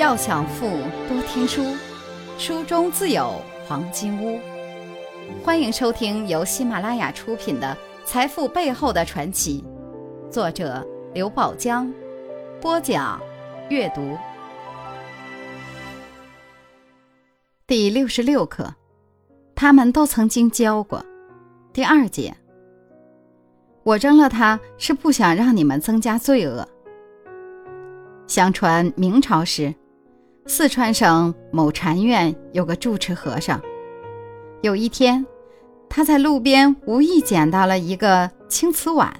要想富，多听书，书中自有黄金屋。欢迎收听由喜马拉雅出品的《财富背后的传奇》，作者刘宝江，播讲阅读。第六十六课，他们都曾经教过。第二节，我扔了它是不想让你们增加罪恶。相传明朝时。四川省某禅院有个住持和尚，有一天，他在路边无意捡到了一个青瓷碗，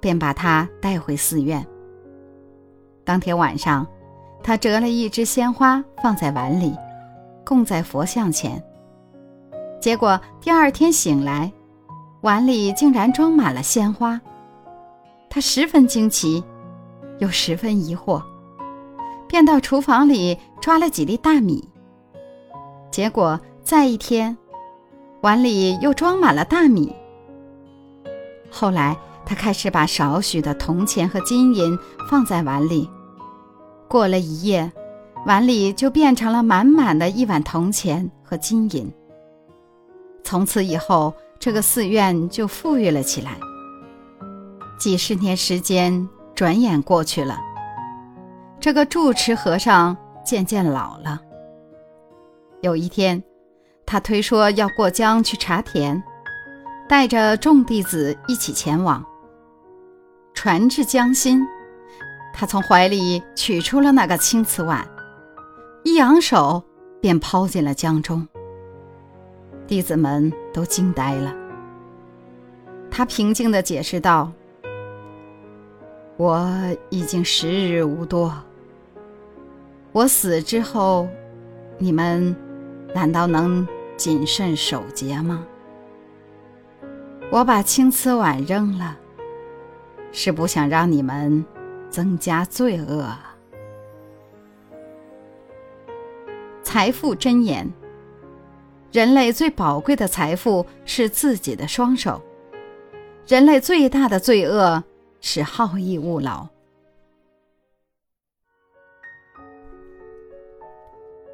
便把它带回寺院。当天晚上，他折了一枝鲜花放在碗里，供在佛像前。结果第二天醒来，碗里竟然装满了鲜花，他十分惊奇，又十分疑惑。便到厨房里抓了几粒大米，结果再一天，碗里又装满了大米。后来他开始把少许的铜钱和金银放在碗里，过了一夜，碗里就变成了满满的一碗铜钱和金银。从此以后，这个寺院就富裕了起来。几十年时间转眼过去了。这个住持和尚渐渐老了。有一天，他推说要过江去查田，带着众弟子一起前往。船至江心，他从怀里取出了那个青瓷碗，一扬手便抛进了江中。弟子们都惊呆了。他平静地解释道：“我已经时日无多。”我死之后，你们难道能谨慎守节吗？我把青瓷碗扔了，是不想让你们增加罪恶。财富箴言：人类最宝贵的财富是自己的双手，人类最大的罪恶是好逸恶劳。